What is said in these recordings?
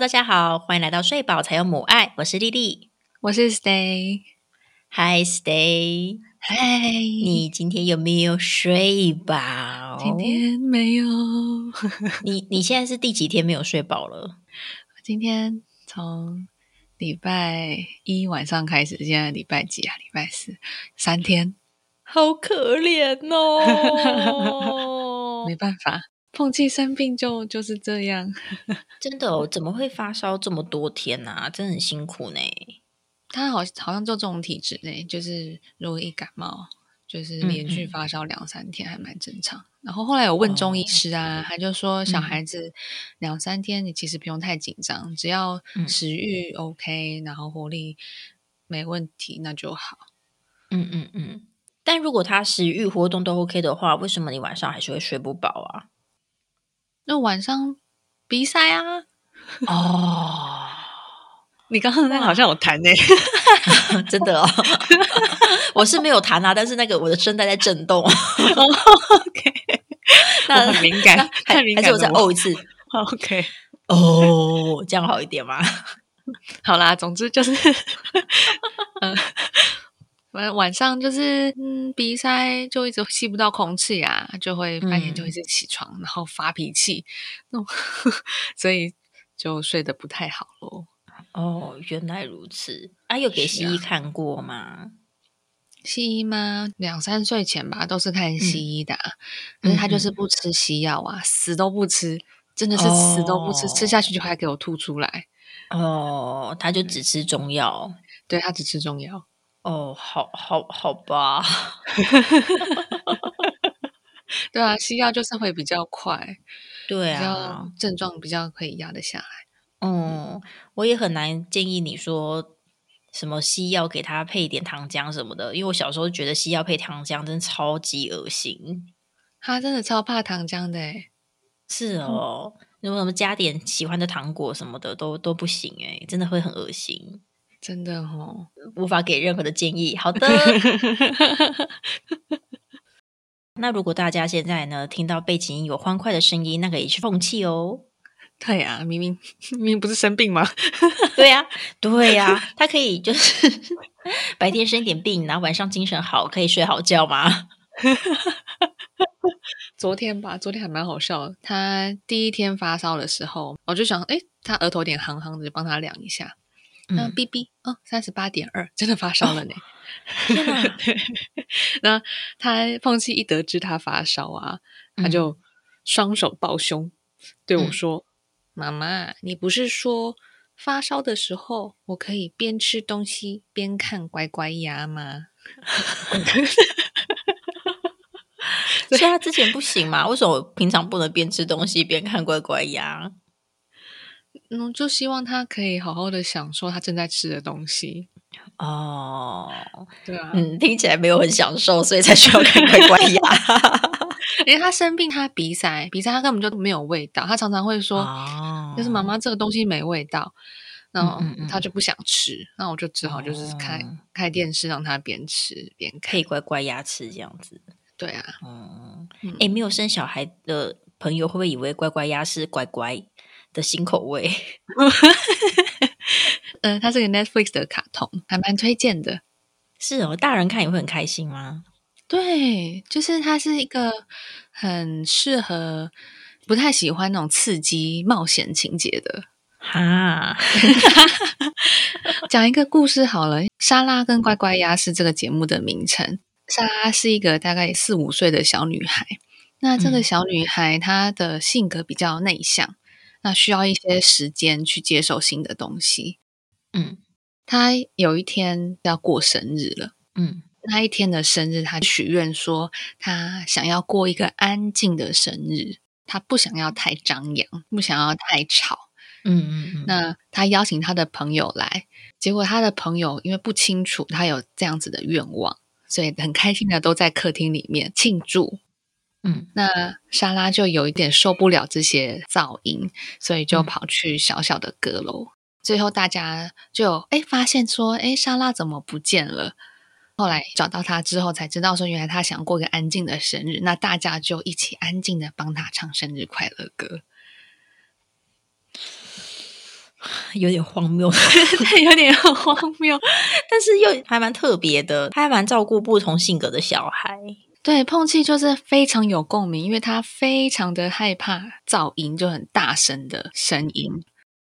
Hello，大家好，欢迎来到睡饱才有母爱，我是丽丽，我是 Stay。Hi Stay，嗨，你今天有没有睡饱？今天没有。你你现在是第几天没有睡饱了？今天从礼拜一晚上开始，现在礼拜几啊？礼拜四，三天，好可怜哦！没办法，碰气生病就就是这样。真的哦，怎么会发烧这么多天啊？真的很辛苦呢。他好好像就这种体质呢，就是如果一感冒，就是连续发烧两三天，还蛮正常。然后后来有问中医师啊，他就说小孩子两三天你其实不用太紧张，只要食欲 OK，然后活力没问题，那就好。嗯嗯嗯。但如果他食欲活动都 OK 的话，为什么你晚上还是会睡不饱啊？那晚上鼻塞啊？哦，你刚刚那好像有弹呢、真的哦，我是没有弹啊，但是那个我的声带在震动。OK，那很敏感，还太敏感了。还是我再哦一次 OK，哦，这样好一点吗？好啦，总之就是，嗯、晚晚上就是嗯鼻塞，就一直吸不到空气啊，就会半夜就一直起床，然后发脾气，那种 所以就睡得不太好咯。哦，原来如此。啊，有给西医看过吗？西医吗？两三岁前吧，都是看西医的、啊，可是他就是不吃西药啊，死都不吃，真的是死都不吃，吃下去就还给我吐出来。哦，他就只吃中药。对他只吃中药。哦，好好好吧。对啊，西药就是会比较快，对比较啊，症状比较可以压得下来。嗯，我也很难建议你说什么西药给他配一点糖浆什么的，因为我小时候觉得西药配糖浆真的超级恶心。他真的超怕糖浆的诶是哦，如果什么加点喜欢的糖果什么的都都不行诶，真的会很恶心，真的哦。无法给任何的建议。好的，那如果大家现在呢听到背景音有欢快的声音，那个也是缝气哦。对啊，明明明明不是生病吗？对呀、对呀、他可以就是 白天生一点病，然后晚上精神好，可以睡好觉吗？昨天吧，昨天还蛮好笑的。他第一天发烧的时候，我就想，诶，他额头有点夯夯的，就帮他量一下。那嗯，哔哔，哦，三十八点二，真的发烧了呢。天哪，那他碰气一得知他发烧啊，他就双手抱胸对我嗯说：“妈妈，你不是说发烧的时候我可以边吃东西边看乖乖鸭吗？”所以他之前不行嘛？为什么平常不能边吃东西边看乖乖鸭？嗯，就希望他可以好好的享受他正在吃的东西。哦，对啊，嗯，听起来没有很享受，所以才需要看乖乖鸭。因为他生病，他鼻塞，鼻塞他根本就没有味道，他常常会说，哦就是妈妈这个东西没味道，然后他就不想吃，那我就只好就是开、哦开电视让他边吃边看。配乖乖鸭吃这样子。对啊，嗯，嗯哎，没有生小孩的朋友会不会以为乖乖鸭是乖乖的新口味？呃，它是个 Netflix 的卡通，还蛮推荐的。是哦，大人看也会很开心吗？对，就是它是一个很适合不太喜欢那种刺激冒险情节的。哈，讲一个故事好了，莎拉跟乖乖鸭是这个节目的名称。莎拉是一个大概四五岁的小女孩，那这个嗯小女孩她的性格比较内向，那需要一些时间去接受新的东西。嗯他有一天要过生日了。嗯那一天的生日，他许愿说，他想要过一个安静的生日，他不想要太张扬，不想要太吵。嗯嗯嗯，那他邀请他的朋友来，结果他的朋友因为不清楚他有这样子的愿望，所以很开心的都在客厅里面庆祝。嗯那莎拉就有一点受不了这些噪音，所以就嗯跑去小小的阁楼。最后大家就哎发现说，哎莎拉怎么不见了？后来找到她之后，才知道说原来她想过一个安静的生日。那大家就一起安静的帮她唱生日快乐歌。有点荒谬，有点荒谬，但是又还蛮特别的，他还蛮照顾不同性格的小孩。对，碰气就是非常有共鸣，因为他非常的害怕噪音，就很大声的声音。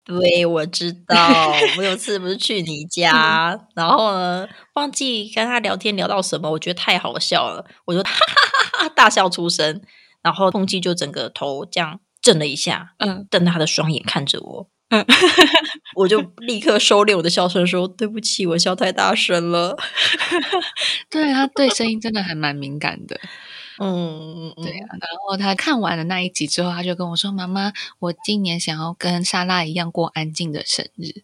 对，我知道。我有次不是去你家，然后呢，忘记跟他聊天聊到什么，我觉得太好笑了，我就 哈哈哈哈大笑出声，然后碰气就整个头这样震了一下，嗯，瞪他的双眼看着我。嗯，我就立刻收敛我的笑声，说：“对不起，我笑太大声了。” 对他对声音真的还蛮敏感的。嗯，对啊。然后他看完了那一集之后，他就跟我说：“妈妈，我今年想要跟莎拉一样过安静的生日。”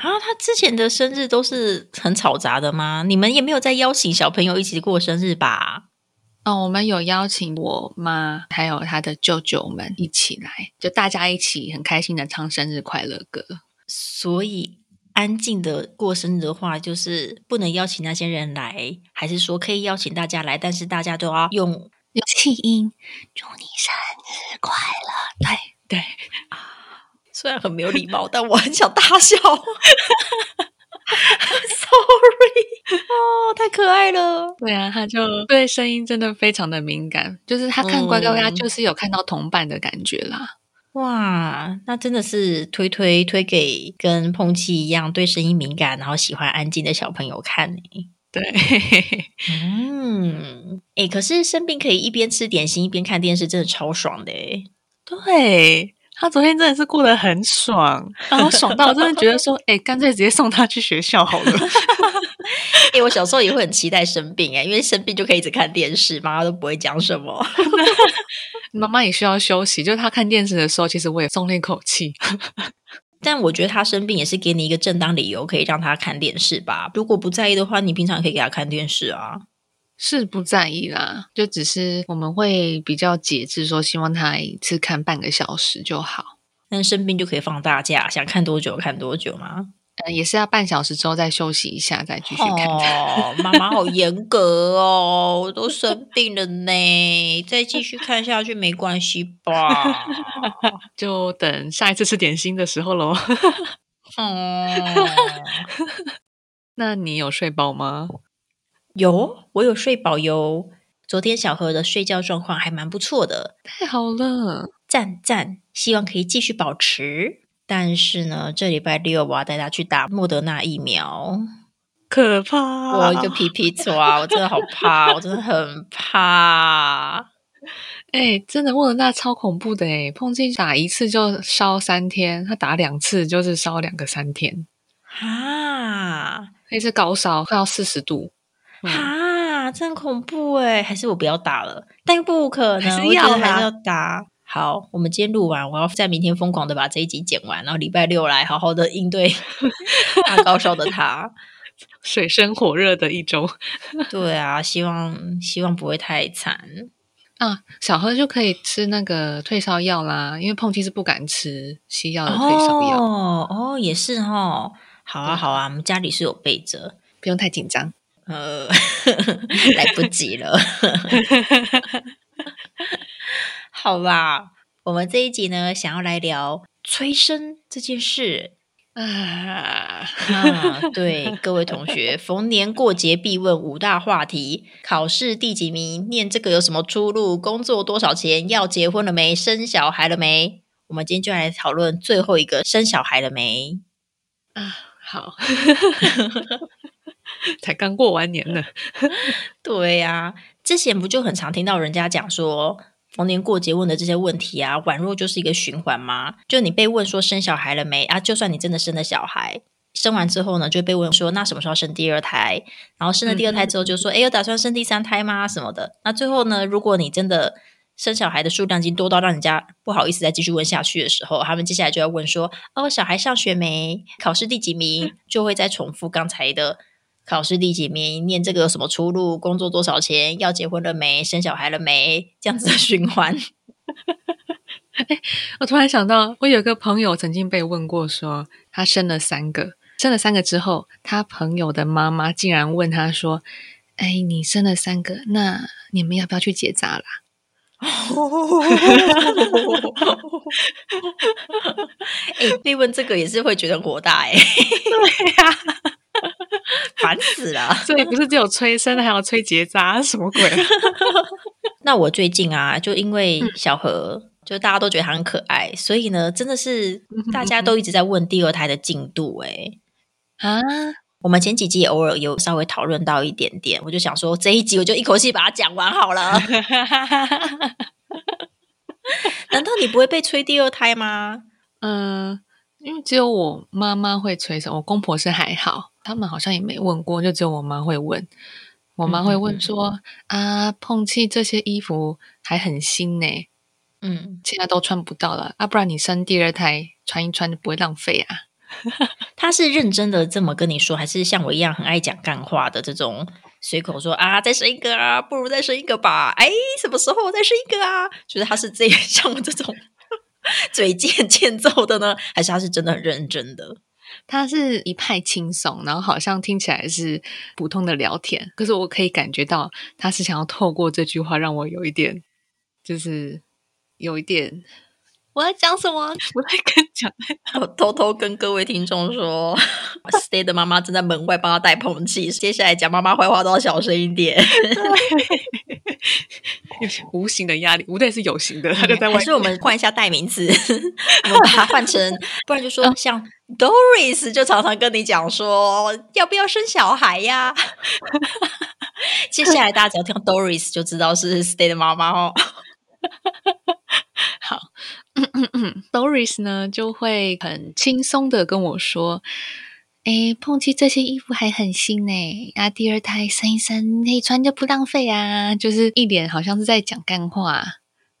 啊，他之前的生日都是很吵杂的吗？你们也没有在邀请小朋友一起过生日吧？哦，我们有邀请我妈还有她的舅舅们一起来，就大家一起很开心的唱生日快乐歌。所以安静的过生日的话，就是不能邀请那些人来，还是说可以邀请大家来，但是大家都要用用气音祝你生日快乐。对对啊，虽然很没有礼貌，但我很想大笑。Sorry，哦，太可爱了。对啊，他就对声音真的非常的敏感，就是他看乖乖他就是有看到同伴的感觉啦。哇，那真的是推推推给跟碰气一样对声音敏感，然后喜欢安静的小朋友看呢。对，嗯，哎，可是生病可以一边吃点心一边看电视，真的超爽的。对。他昨天真的是过得很爽，然后爽到真的觉得说，哎，干脆直接送他去学校好了。哎，我小时候也会很期待生病，哎，因为生病就可以一直看电视，妈妈都不会讲什么。妈妈也需要休息，就是他看电视的时候，其实我也松了一口气。但我觉得他生病也是给你一个正当理由，可以让他看电视吧。如果不在意的话，你平常可以给他看电视啊。是不在意啦，就只是我们会比较节制，说希望他一次看半个小时就好。那生病就可以放大假，想看多久看多久吗？嗯，也是要半小时之后再休息一下，再继续看。哦，妈妈好严 格哦，我都生病了呢，再继续看下去没关系吧？就等下一次吃点心的时候喽。哦，那你有睡饱吗？有，我有睡饱哟。昨天小何的睡觉状况还蛮不错的，太好了，赞赞！希望可以继续保持。但是呢，这礼拜六我要带他去打莫德纳疫苗，可怕！我一个皮皮虫啊，我真的好怕，我真的很怕。哎，真的莫德纳超恐怖的哎，碰见打一次就烧三天，他打两次就是烧两个三天啊！那是高烧，快要四十度。啊，真恐怖哎！还是我不要打了？但不可能，还是要还是要打。好，我们今天录完，我要在明天疯狂的把这一集剪完，然后礼拜六来好好的应对 大高烧的他，水深火热的一周。对啊，希望希望不会太惨啊。小何就可以吃那个退烧药啦，因为碰气是不敢吃西药的退烧药。哦哦，也是哦。好啊好啊，我们家里是有备着，不用太紧张。呃，来不及了。好吧，我们这一集呢，想要来聊催生这件事啊 啊！对，各位同学，逢年过节必问五大话题：考试第几名？念这个有什么出路？工作多少钱？要结婚了没？生小孩了没？我们今天就来讨论最后一个：生小孩了没？啊，好。才刚过完年呢，对呀，之前不就很常听到人家讲说，逢年过节问的这些问题啊，宛若就是一个循环吗？就你被问说生小孩了没啊？就算你真的生了小孩，生完之后呢，就被问说那什么时候生第二胎？然后生了第二胎之后就说，哎，有打算生第三胎吗？什么的？那最后呢，如果你真的生小孩的数量已经多到让人家不好意思再继续问下去的时候，他们接下来就要问说，哦，小孩上学没？考试第几名？就会再重复刚才的。考试第几名？念这个有什么出路？工作多少钱？要结婚了没？生小孩了没？这样子的循环。我突然想到，我有个朋友曾经被问过，说他生了三个，生了三个之后，他朋友的妈妈竟然问他说：“哎，你生了三个，那你们要不要去结扎啦？” 哎，被问这个也是会觉得火大哎。对呀，烦死了。所以不是只有催生，还有催结扎，什么鬼？那我最近啊，就因为小何，就大家都觉得他很可爱，所以呢，真的是大家都一直在问第二胎的进度。哎，啊。我们前几集也偶尔有稍微讨论到一点点，我就想说这一集我就一口气把它讲完好了。难道你不会被催第二胎吗？嗯，因为只有我妈妈会催生，我公婆是还好，他们好像也没问过，就只有我妈会问。我妈会问说：“啊，碰气这些衣服还很新呢，嗯，现在都穿不到了啊，不然你生第二胎穿一穿就不会浪费啊。”他是认真的这么跟你说，还是像我一样很爱讲干话的这种随口说啊？再生一个啊，不如再生一个吧？哎，什么时候再生一个啊？就是他是这样 像我这种 嘴贱欠揍的呢，还是他是真的很认真的？他是一派轻松，然后好像听起来是普通的聊天，可是我可以感觉到他是想要透过这句话让我有一点，就是有一点。我在讲什么？我在跟讲，我偷偷跟各位听众说，Stay 的妈妈正在门外帮他带碰气。接下来讲妈妈坏话都要小声一点。无形的压力，无对是有形的，他就在外。还是我们换一下代名词，我们把它换成，不然就说像 Doris 就常常跟你讲说，要不要生小孩呀？接下来大家只要听 Doris 就知道是 Stay 的妈妈哦。好。Doris 呢就会很轻松的跟我说：“哎，碰气这些衣服还很新呢，啊，第二胎生一生可以穿就不浪费啊。”就是一脸好像是在讲干话，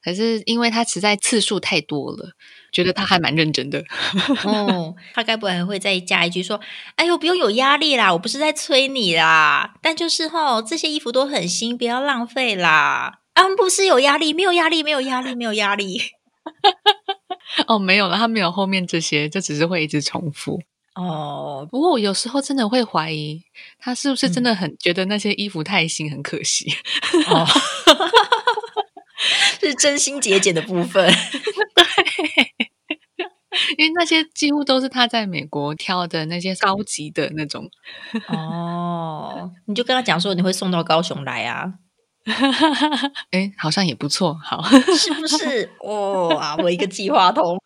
可是因为他实在次数太多了，觉得他还蛮认真的。哦，他该不会还会再加一句说：“哎呦，不用有压力啦，我不是在催你啦，但就是吼，这些衣服都很新，不要浪费啦。”啊，不是有压力，没有压力，没有压力，没有压力。哦，没有了，他没有后面这些，就只是会一直重复。哦，不过我有时候真的会怀疑，他是不是真的很觉得那些衣服太新，很可惜。哦，是真心节俭的部分。对，因为那些几乎都是他在美国挑的那些高级的那种。哦，你就跟他讲说你会送到高雄来啊。哎，好像也不错，好，是不是？哇，我一个计划通。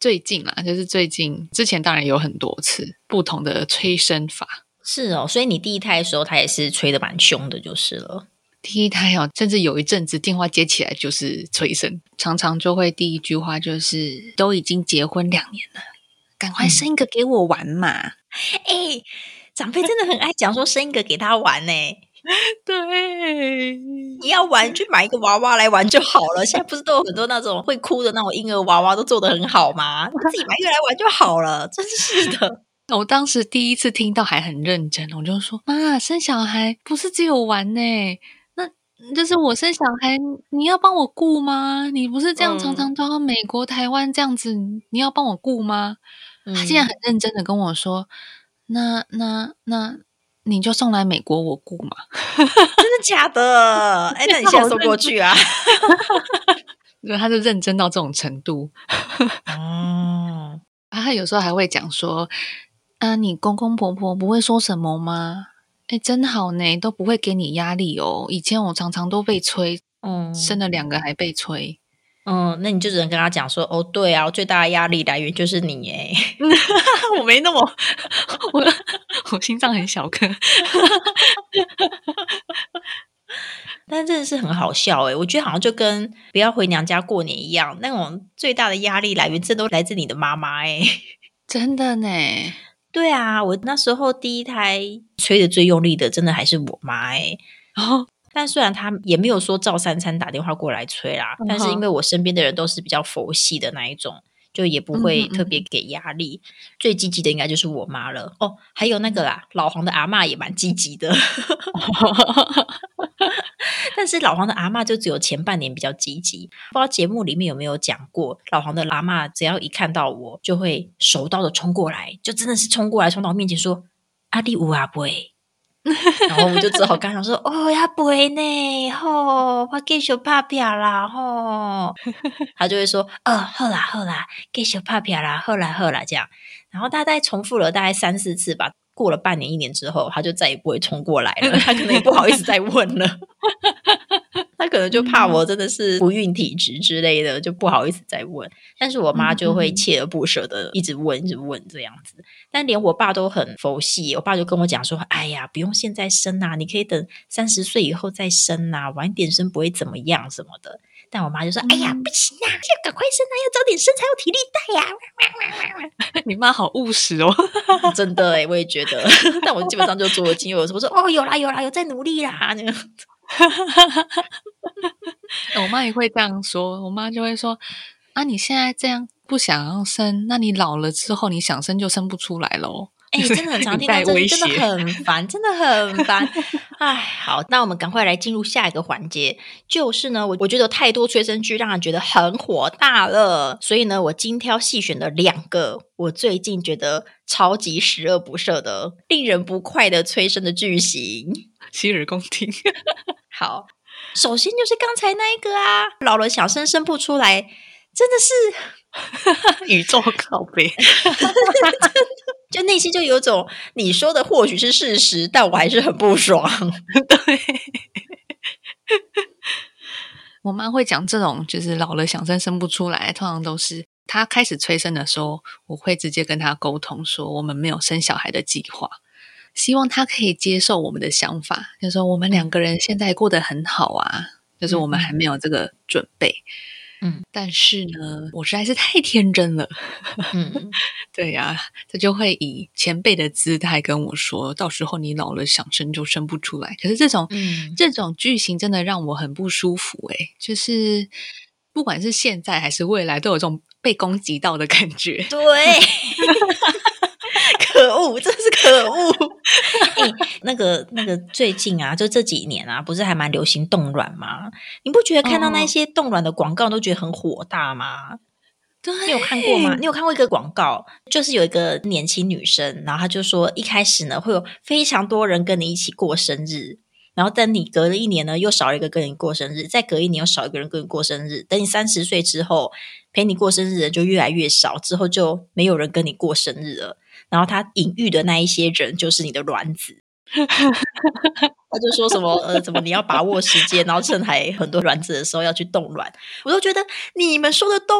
最近啦，就是最近之前当然有很多次不同的催生法。是哦，所以你第一胎的时候，他也是催的蛮凶的，就是了。第一胎哦，甚至有一阵子电话接起来就是催生，常常就会第一句话就是：“都已经结婚两年了，赶快生一个给我玩嘛！”哎，长辈真的很爱讲说生一个给他玩呢。对，你要玩去买一个娃娃来玩就好了。现在不是都有很多那种会哭的那种婴儿娃娃，都做的很好吗？自己买一个来玩就好了。真是的，我当时第一次听到还很认真，我就说：“妈，生小孩不是只有玩呢，那就是我生小孩，你要帮我顾吗？你不是这样常常都要美国、台湾这样子，你要帮我顾吗？”他竟然很认真的跟我说：“那、那、那。”你就送来美国我雇嘛？真的假的？哎，那你现在送过去啊？对，他就认真到这种程度。哦，啊，他有时候还会讲说：“啊，你公公婆婆不会说什么吗？”哎，真好呢，都不会给你压力哦。以前我常常都被催，嗯，生了两个还被催。嗯，那你就只能跟他讲说：“哦，对啊，我最大的压力来源就是你。”哎，我没那么，我我心脏很小颗，但真的是很好笑哎！我觉得好像就跟不要回娘家过年一样，那种最大的压力来源，这都来自你的妈妈哎，真的呢。对啊，我那时候第一胎催的最用力的，真的还是我妈诶。然后。但虽然她也没有说照三餐打电话过来催啦，但是因为我身边的人都是比较佛系的那一种，就也不会特别给压力。最积极的应该就是我妈了哦，还有那个啦，老黄的阿妈也蛮积极的。但是老黄的阿妈就只有前半年比较积极，不知道节目里面有没有讲过，老黄的阿妈只要一看到我，就会手刀的冲过来，就真的是冲过来冲到我面前说：“阿弟五阿伯。”然后我们就只好跟他说：“哦，要背呢，吼，我继续拍片啦，吼。”他就会说：“哦，好啦，好啦，继续拍片啦，好啦，好啦。”这样，然后大概重复了大概三四次吧。过了半年、一年之后，他就再也不会冲过来了。他可能也不好意思再问了。他可能就怕我真的是不孕体质之类的，就不好意思再问。但是我妈就会锲而不舍的一直问、一直问这样子。但连我爸都很佛系，我爸就跟我讲说：“哎呀，不用现在生啊，你可以等三十岁以后再生啊，晚点生不会怎么样什么的。”但我妈就说：“哎呀，不行啊，要赶快生啊，要早点生才有体力带呀。”你妈好务实哦，真的哎，我也觉得。但我基本上就做了经有的时候，我说：“哦，有啦有啦，有在努力啦。”那个，我妈也会这样说。我妈就会说：“啊，你现在这样不想要生，那你老了之后，你想生就生不出来喽。”哎，真的很常听到这，真的很烦，真的很烦。哎，好，那我们赶快来进入下一个环节，就是呢，我我觉得太多催生剧让人觉得很火大了，所以呢，我精挑细选了两个我最近觉得超级十恶不赦的、令人不快的催生的剧情，洗耳恭听。好，首先就是刚才那一个啊，老了想生生不出来，真的是。宇宙靠背，就内心就有种你说的或许是事实，但我还是很不爽。对，我妈会讲这种，就是老了想生生不出来，通常都是她开始催生的时候，我会直接跟她沟通说，我们没有生小孩的计划，希望他可以接受我们的想法，就说我们两个人现在过得很好啊，就是我们还没有这个准备。嗯，但是呢，我实在是太天真了。嗯，对呀，他就会以前辈的姿态跟我说，到时候你老了想生就生不出来。可是这种，嗯，这种剧情真的让我很不舒服。哎，就是不管是现在还是未来，都有这种被攻击到的感觉。对。可恶，真是可恶！那 个那个，最近啊，就这几年啊，不是还蛮流行冻卵吗？你不觉得看到那些冻卵的广告都觉得很火大吗？对，你有看过吗？你有看过一个广告，就是有一个年轻女生，然后她就说，一开始呢会有非常多人跟你一起过生日，然后等你隔了一年呢，又少了一个跟你过生日，再隔一年又少一个人跟你过生日，等你三十岁之后，陪你过生日的人就越来越少，之后就没有人跟你过生日了。然后他隐喻的那一些人就是你的卵子，他就说什么呃，怎么你要把握时间，然后趁还很多卵子的时候要去冻卵，我都觉得你们说的都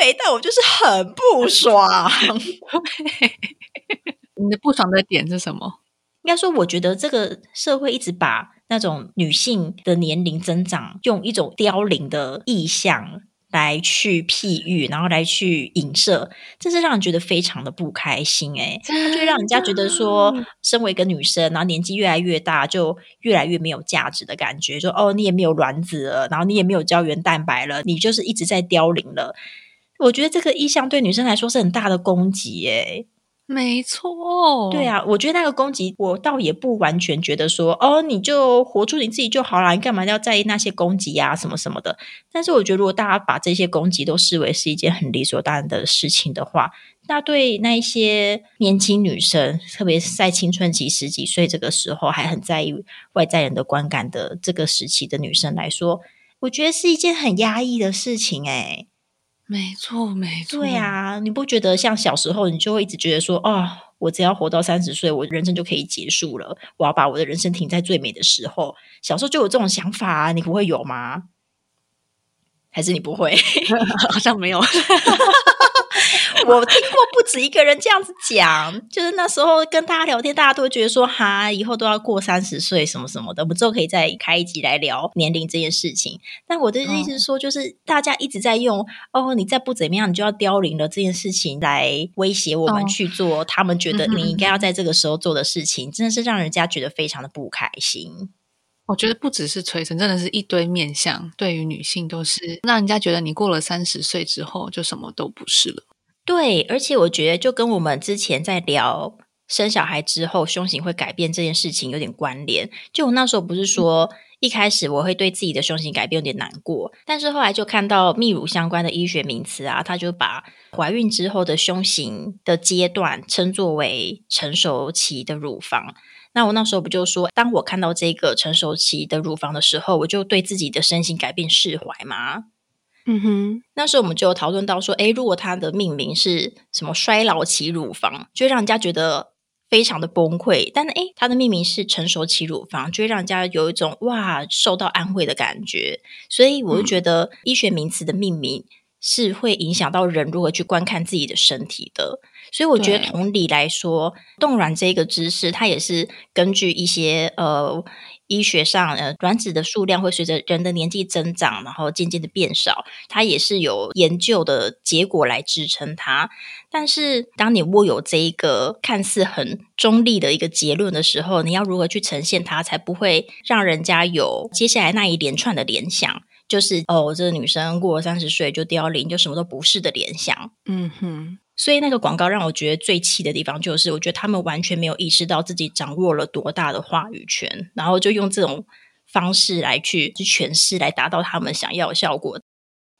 对，但我就是很不爽。你的不爽的点是什么？应该说，我觉得这个社会一直把那种女性的年龄增长用一种凋零的意象。来去譬喻，然后来去影射，这是让人觉得非常的不开心哎，就让人家觉得说，身为一个女生，然后年纪越来越大，就越来越没有价值的感觉。说哦，你也没有卵子了，然后你也没有胶原蛋白了，你就是一直在凋零了。我觉得这个意向对女生来说是很大的攻击哎。没错，对啊，我觉得那个攻击，我倒也不完全觉得说，哦，你就活出你自己就好了，你干嘛要在意那些攻击啊，什么什么的？但是我觉得，如果大家把这些攻击都视为是一件很理所当然的事情的话，那对那一些年轻女生，特别是在青春期十几岁这个时候还很在意外在人的观感的这个时期的女生来说，我觉得是一件很压抑的事情，哎。没错，没错。对啊，你不觉得像小时候，你就会一直觉得说，哦，我只要活到三十岁，我人生就可以结束了。我要把我的人生停在最美的时候。小时候就有这种想法啊，你不会有吗？还是你不会？好像没有。我听过不止一个人这样子讲，就是那时候跟大家聊天，大家都会觉得说，哈，以后都要过三十岁什么什么的。我们之后可以再开一集来聊年龄这件事情。但我的意思是说，就是大家一直在用哦，你再不怎么样，你就要凋零了这件事情来威胁我们去做他们觉得你应该要在这个时候做的事情，真的是让人家觉得非常的不开心。我觉得不只是催生，真的是一堆面相，对于女性都是让人家觉得你过了三十岁之后就什么都不是了。对，而且我觉得就跟我们之前在聊生小孩之后胸型会改变这件事情有点关联。就我那时候不是说一开始我会对自己的胸型改变有点难过，但是后来就看到泌乳相关的医学名词啊，他就把怀孕之后的胸型的阶段称作为成熟期的乳房。那我那时候不就说，当我看到这个成熟期的乳房的时候，我就对自己的身心改变释怀吗？嗯哼，那时候我们就有讨论到说，诶，如果它的命名是什么衰老期乳房，就会让人家觉得非常的崩溃；但是，诶，它的命名是成熟期乳房，就会让人家有一种哇受到安慰的感觉。所以，我就觉得医学名词的命名是会影响到人如何去观看自己的身体的。所以我觉得，同理来说，冻卵这个知识，它也是根据一些呃医学上呃卵子的数量会随着人的年纪增长，然后渐渐的变少，它也是有研究的结果来支撑它。但是，当你握有这一个看似很中立的一个结论的时候，你要如何去呈现它，才不会让人家有接下来那一连串的联想？就是哦，这个女生过了三十岁就凋零，就什么都不是的联想。嗯哼，所以那个广告让我觉得最气的地方，就是我觉得他们完全没有意识到自己掌握了多大的话语权，然后就用这种方式来去去诠释，来达到他们想要的效果。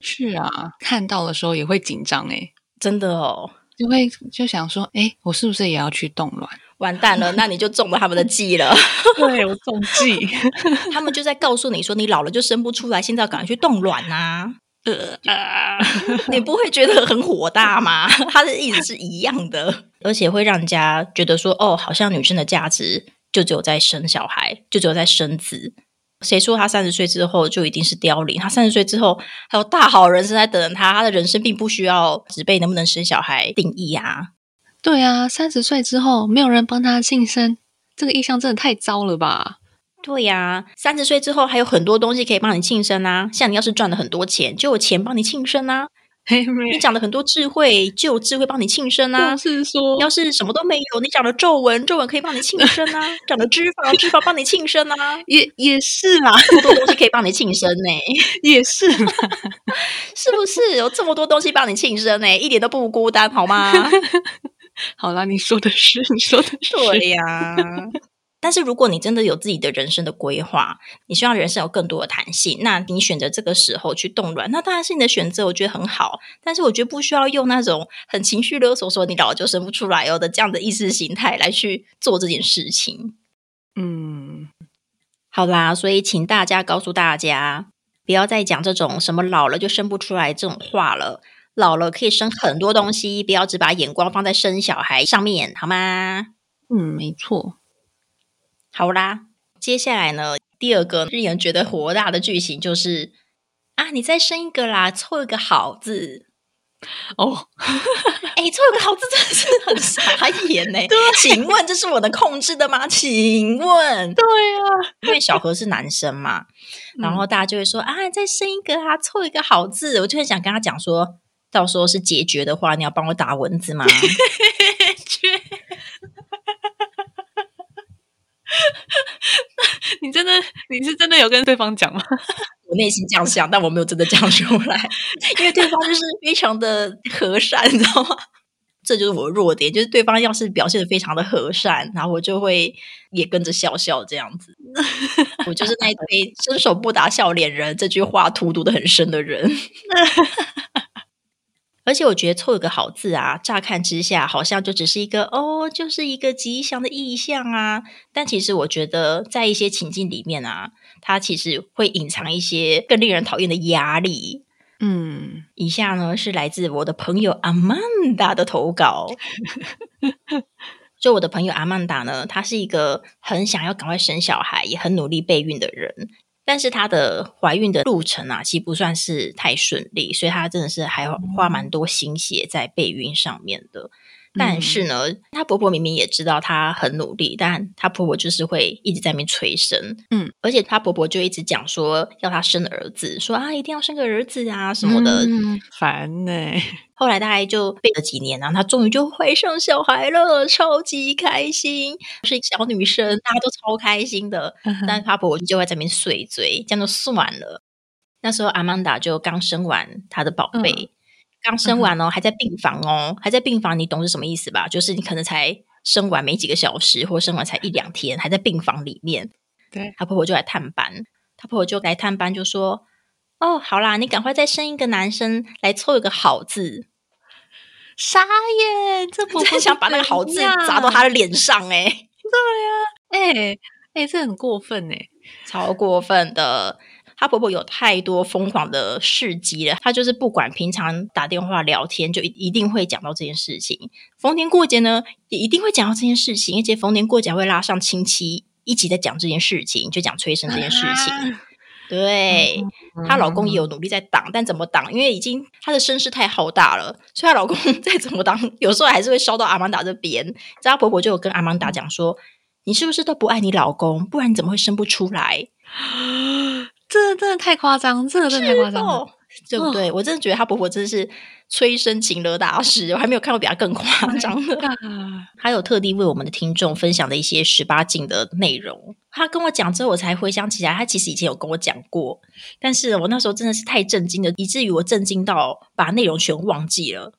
是啊，看到的时候也会紧张诶，真的哦，就会就想说，诶，我是不是也要去冻卵？完蛋了，那你就中了他们的计了。对我中计，他们就在告诉你说，你老了就生不出来，现在要赶快去冻卵呐、啊，你不会觉得很火大吗？他的意思是一样的，而且会让人家觉得说，哦，好像女生的价值就只有在生小孩，就只有在生子。谁说他三十岁之后就一定是凋零？他三十岁之后还有大好人生在等着他，他的人生并不需要只被能不能生小孩定义啊。对啊，三十岁之后没有人帮他庆生，这个意向真的太糟了吧？对呀、三十岁之后还有很多东西可以帮你庆生啊。像你要是赚了很多钱，就有钱帮你庆生啊。你没长了很多智慧，就有智慧帮你庆生啊。就是说，要是什么都没有，你长了皱纹，皱纹可以帮你庆生啊；长了脂肪，脂肪帮你庆生啊。也也是啦，这么多东西可以帮你庆生呢、也是啦，是不是？有这么多东西帮你庆生呢、一点都不孤单，好吗？好啦，你说的是，你说的是，对呀、但是如果你真的有自己的人生的规划，你希望人生有更多的弹性，那你选择这个时候去动卵，那当然是你的选择，我觉得很好。但是我觉得不需要用那种很情绪勒索，说你老了就生不出来哦的这样的意识形态来去做这件事情。嗯，好啦，所以请大家告诉大家，不要再讲这种什么老了就生不出来这种话了。老了可以生很多东西，不要只把眼光放在生小孩上面，好吗？嗯，没错，好啦，接下来呢，第二个令人觉得火大的剧情就是啊，你再生一个啦，凑一个好字。哦，哎，凑一个好字真的是很傻眼呢。请问这是我能控制的吗？请问，对啊，因为小何是男生嘛，然后大家就会说、啊，再生一个啊，凑一个好字。我就很想跟他讲说，到时候是解决的话，你要帮我打蚊子吗？你真的你是真的有跟对方讲吗？我内心这样想，但我没有真的讲出来，因为对方就是非常的和善，你知道吗？这就是我的弱点，就是对方要是表现的非常的和善，然后我就会也跟着笑笑这样子。我就是那一堆伸手不打笑脸人这句话荼毒的很深的人。而且我觉得凑一个好字啊，乍看之下好像就只是一个哦，就是一个吉祥的意象啊。但其实我觉得，在一些情境里面啊，它其实会隐藏一些更令人讨厌的压力。嗯，以下呢是来自我的朋友阿曼达的投稿。就我的朋友阿曼达呢，她是一个很想要赶快生小孩，也很努力备孕的人。但是她的怀孕的路程啊，其实不算是太顺利，所以她真的是还花蛮多心血在备孕上面的。但是呢，她婆婆明明也知道她很努力，但她婆婆就是会一直在那边催生，嗯，而且她婆婆就一直讲说要她生儿子，说啊一定要生个儿子啊什么的。嗯烦呢、后来大概就备了几年，然后她终于就怀上小孩了，超级开心，是一个小女生，大家都超开心的。但是她婆婆就会在那边碎嘴，这样就算了。那时候阿曼达就刚生完她的宝贝，刚生完哦，还在病房哦，还在病房，你懂是什么意思吧？就是你可能才生完没几个小时，或生完才一两天，还在病房里面。对，她婆婆就来探班，她婆婆就来探班，就说：“哦，好啦，你赶快再生一个男生来凑一个好字。傻眼，这 ”婆婆想把那个好字砸到她的脸上、欸，哎，哎哎，这很过分哎，超过分的。她婆婆有太多疯狂的事迹了，她就是不管平常打电话聊天，就一一定会讲到这件事情。逢年过节呢，也一定会讲到这件事情，而且逢年过节会拉上亲戚一起在讲这件事情，就讲催生这件事情。对，她老公也有努力在挡，但怎么挡？因为已经她的声势太浩大了，所以她老公 再怎么挡，有时候还是会烧到阿曼达这边。她婆婆就有跟阿曼达讲说：“你是不是都不爱你老公？不然你怎么会生不出来？” 这真的太夸张，这个真的太夸张了，对不对？我真的觉得她婆婆真的是催生情勒大师，我还没有看过比她更夸张的。还有特地为我们的听众分享的一些十八禁的内容，他跟我讲之后，我才回想起来，他其实以前有跟我讲过，但是我那时候真的是太震惊了，以至于我震惊到把内容全忘记了，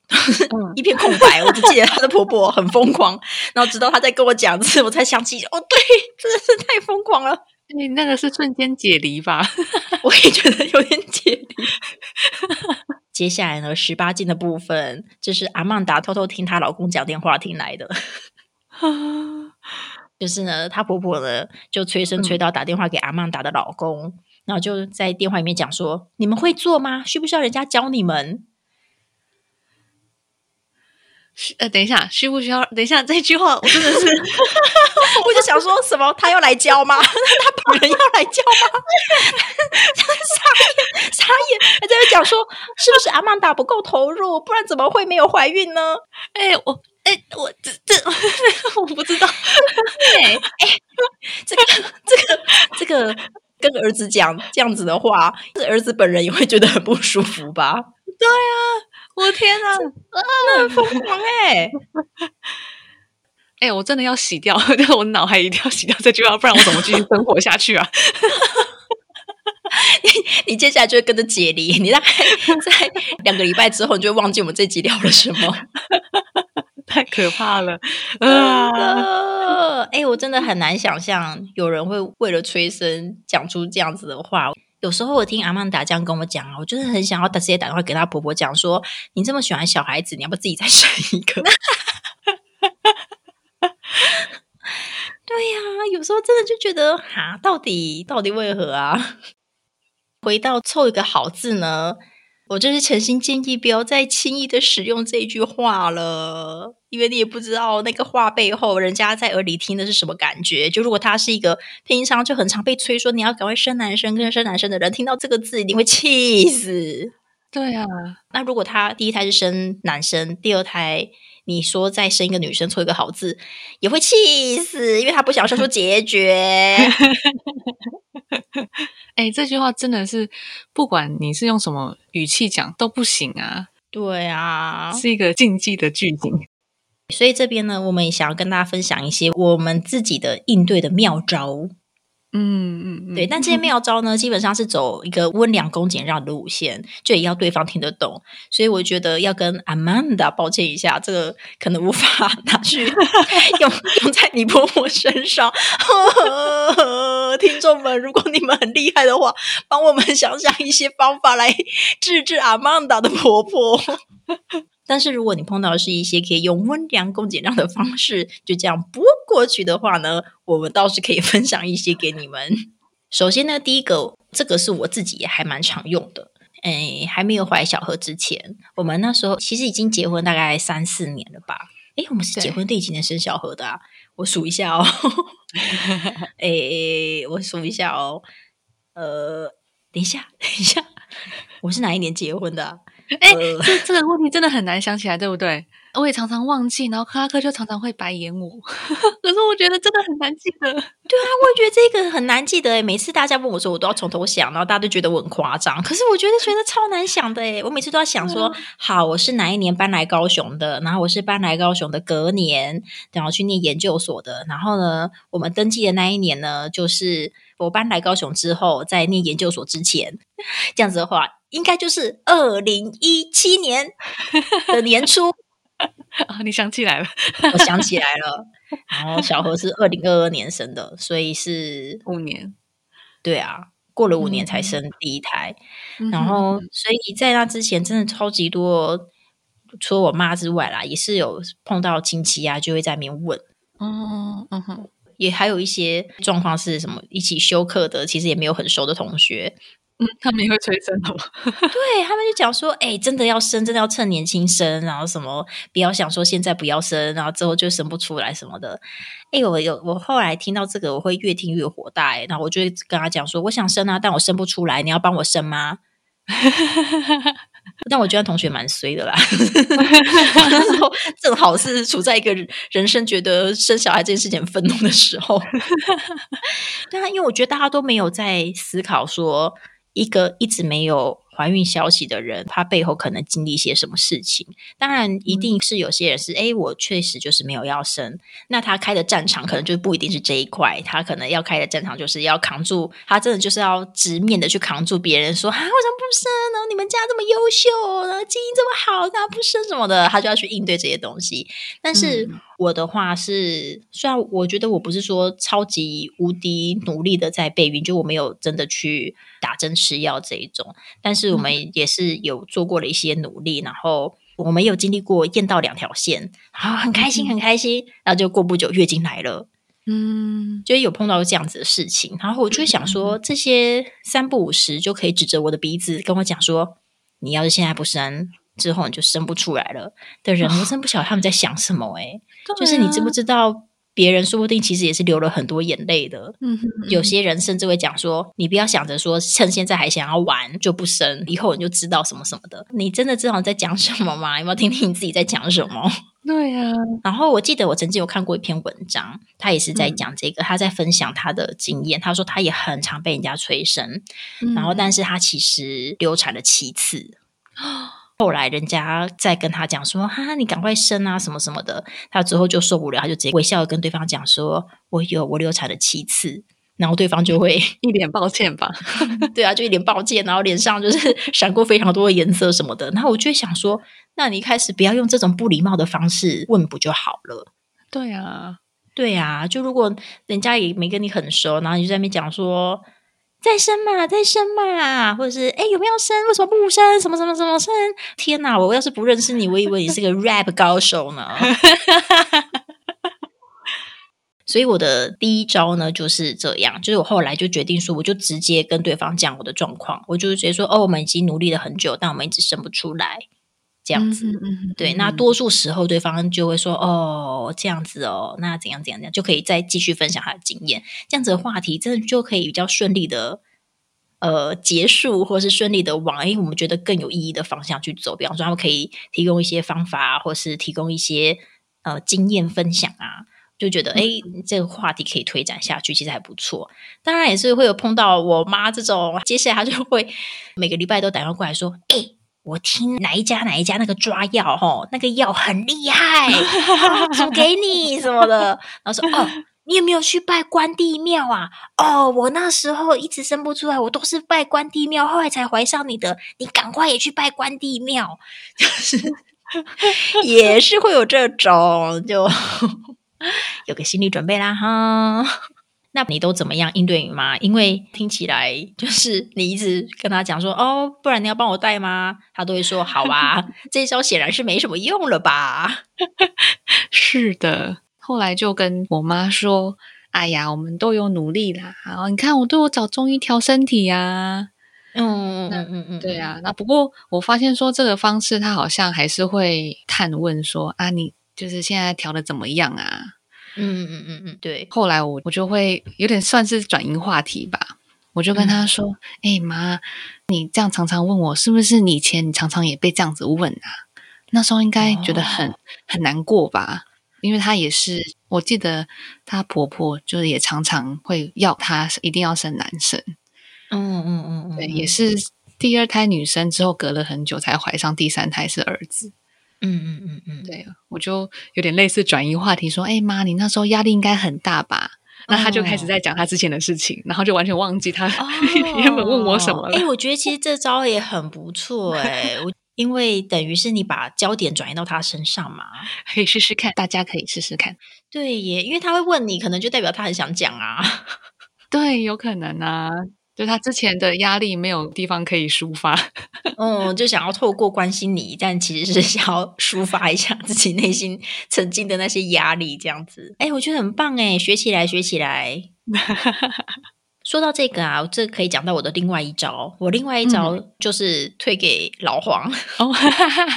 一片空白。我只记得她的婆婆很疯狂，然后直到她在跟我讲之后，我才想起，哦，对，真的是太疯狂了。你那个是瞬间解离吧？我也觉得有点解离。接下来呢，十八禁的部分，就是阿曼达偷偷听她老公讲电话听来的。就是呢，她婆婆呢就催生催到打电话给阿曼达的老公，然后就在电话里面讲说：“你们会做吗？需不需要人家教你们？”呃，等一下，需不需要？等一下，这句话我真的是，我就想说什么，他要来教吗？他本人要来教吗？傻眼，傻眼！还在讲说，是不是阿曼达不够投入？不然怎么会没有怀孕呢？哎，我，哎，我这这，我不知道。哎哎，这个这个这个，跟儿子讲这样子的话，这儿子本人也会觉得很不舒服吧？对啊。我天哪，那很疯狂哎！哎，我真的要洗掉，我脑海一定要洗掉这句话，不然我怎么继续生活下去啊？你你接下来就会跟着解离，你大概在两个礼拜之后，你就会忘记我们这集聊了什么，太可怕了啊！哎，我真的很难想象有人会为了催生讲出这样子的话。有时候我听阿曼达这样跟我讲啊，我就是很想要直接打电话给她婆婆讲说：“你这么喜欢小孩子，你要不自己再生一个？” 对呀，有时候真的就觉得哈，到底到底为何啊？回到凑一个好字呢？我就是诚心建议不要再轻易的使用这句话了，因为你也不知道那个话背后人家在耳里听的是什么感觉。就如果他是一个平常就很常被催说你要赶快生男生跟生男生的人，听到这个字一定会气死。对啊，那如果他第一胎是生男生，第二胎你说再生一个女生错一个好字，也会气死，因为他不想说出 结 局。哎，这句话真的是，不管你是用什么语气讲都不行啊！对啊，是一个禁忌的句型。所以这边呢，我们也想要跟大家分享一些我们自己的应对的妙招。嗯嗯，对，但这些妙招呢，基本上是走一个温良恭俭让的路线，就也要对方听得懂。所以我觉得要跟 Amanda 抱歉一下，这个可能无法拿去 用用在你婆婆身上。听众们，如果你们很厉害的话，帮我们想想一些方法来治治 Amanda 的婆婆。但是如果你碰到的是一些可以用温良恭俭让的方式就这样拨过去的话呢，我们倒是可以分享一些给你们。首先呢，第一个，这个是我自己也还蛮常用的。哎，还没有怀小何之前，我们那时候其实已经结婚大概三四年了吧？哎，我们是结婚第几年生小何的啊？我数一下哦。哎，我数一下哦。呃，等一下，等一下，我是哪一年结婚的？哎，这这个问题真的很难想起来，对不对？我也常常忘记，然后克拉克就常常会白眼我。可是我觉得真的很难记得。对啊，我也觉得这个很难记得。哎，每次大家问我说，我都要从头想，然后大家都觉得我很夸张。可是我觉得觉得超难想的。哎，我每次都要想说，好，我是哪一年搬来高雄的？然后我是搬来高雄的隔年，然后去念研究所的。然后呢，我们登记的那一年呢，就是我搬来高雄之后，在念研究所之前。这样子的话。应该就是二零一七年的年初啊！你想起来了？我想起来了。然后小何是二零二二年生的，所以是 五年。对啊，过了五年才生第一胎。然后，所以在那之前，真的超级多，除了我妈之外啦，也是有碰到亲戚啊，就会在那边问。哦嗯哼。也还有一些状况是什么一起休课的，其实也没有很熟的同学，嗯，他们也会催生的吗？对他们就讲说，哎、真的要生，真的要趁年轻生，然后什么不要想说现在不要生，然后之后就生不出来什么的。哎、我有我后来听到这个，我会越听越火大、哎，然后我就会跟他讲说，我想生啊，但我生不出来，你要帮我生吗？但我觉得同学蛮衰的啦，那时候正好是处在一个人生觉得生小孩这件事情很愤怒的时候。对啊，因为我觉得大家都没有在思考说，一个一直没有怀孕消息的人，他背后可能经历一些什么事情。当然，一定是有些人是，哎、我确实就是没有要生，那他开的战场可能就不一定是这一块，他可能要开的战场就是要扛住，他真的就是要直面的去扛住别人说啊，为什么不生呢？你们家这么优秀，然后基因这么好，那不生什么的，他就要去应对这些东西。但是我的话是，虽然我觉得我不是说超级无敌努力的在备孕，就我没有真的去打针吃药这一种，但是我们也是有做过了一些努力，然后我们有经历过验到两条线，然后很开心很开心，然后就过不久月经来了。嗯，就有碰到这样子的事情，然后我就会想说，这些三不五时就可以指着我的鼻子跟我讲说，你要是现在不生，之后你就生不出来了。的人，我真不晓得他们在想什么、欸。就是你知不知道，别人说不定其实也是流了很多眼泪的。嗯哼，有些人甚至会讲说，你不要想着说趁现在还想要玩就不生，以后你就知道什么什么的。你真的知道你在讲什么吗？有没有听听你自己在讲什么？对呀、然后我记得我曾经有看过一篇文章，他也是在讲这个，他在分享他的经验。他说他也很常被人家催生，嗯然后但是他其实流产了七次。后来人家再跟他讲说：“哈，你赶快生啊，什么什么的。”他之后就受不了，他就直接微笑的跟对方讲说：“我有，我流产了七次。”然后对方就会 一脸抱歉吧。对啊，就一脸抱歉，然后脸上就是闪过非常多的颜色什么的。然后我就会想说，那你一开始不要用这种不礼貌的方式问不就好了？对啊，对啊，就如果人家也没跟你很熟，然后你就在那边讲说再生嘛，再生嘛，或者是哎有没有生？为什么不生？什么什么什么生？天哪！我要是不认识你，我以为你是个 rap 高手呢。所以我的第一招呢就是这样，就是我后来就决定说，我就直接跟对方讲我的状况，我就直接说，哦，我们已经努力了很久，但我们一直生不出来，这样子。嗯嗯对，那多数时候对方就会说：“哦，这样子哦，那怎样怎样怎样，就可以再继续分享他的经验。这样子的话题，真的就可以比较顺利的呃结束，或是顺利的往诶我们觉得更有意义的方向去走。比方说，他们可以提供一些方法，或是提供一些呃经验分享啊。”就觉得诶这个话题可以推展下去，其实还不错。当然也是会有碰到我妈这种，接下来她就会每个礼拜都打电话过来说：“诶我听哪一家哪一家那个抓药吼，那个药很厉害，哦煮给你什么的。然后说哦，你有没有去拜关帝庙啊？哦，我那时候一直生不出来，我都是拜关帝庙，后来才怀上你的。你赶快也去拜关帝庙，就是 也是会有这种，就 有个心理准备啦哈。那你都怎么样应对你妈？因为听起来 就是你一直跟她讲说哦，不然你要帮我带吗？她都会说好啊。这一招显然是没什么用了吧？是的。后来就跟我妈说：“哎呀，我们都有努力啦，啊，你看我都有找中医调身体呀、嗯嗯嗯嗯嗯，对啊，那不过我发现说这个方式，他好像还是会探问说啊，你就是现在调的怎么样啊？嗯嗯嗯嗯，对，后来我我就会有点算是转移话题吧，我就跟他说：“哎、妈，你这样常常问我，是不是你以前你常常也被这样子问啊？那时候应该觉得很、很难过吧？因为她也是，我记得她婆婆就是也常常会要她一定要生男生，嗯嗯嗯嗯，对，也是第二胎女生之后隔了很久才怀上第三胎是儿子。”嗯嗯嗯嗯，对，我就有点类似转移话题，说：“哎、妈，你那时候压力应该很大吧？”那他就开始在讲他之前的事情，然后就完全忘记他 原本问我什么了。哎、我觉得其实这招也很不错哎、我因为等于是你把焦点转移到他身上嘛。可以试试看，大家可以试试看。对耶，因为他会问你，可能就代表他很想讲啊。对，有可能啊，就他之前的压力没有地方可以抒发。嗯，就想要透过关心你，但其实是想要抒发一下自己内心曾经的那些压力，这样子。哎，我觉得很棒哎，学起来，学起来。说到这个啊，这可以讲到我的另外一招。我另外一招就是推给老黄，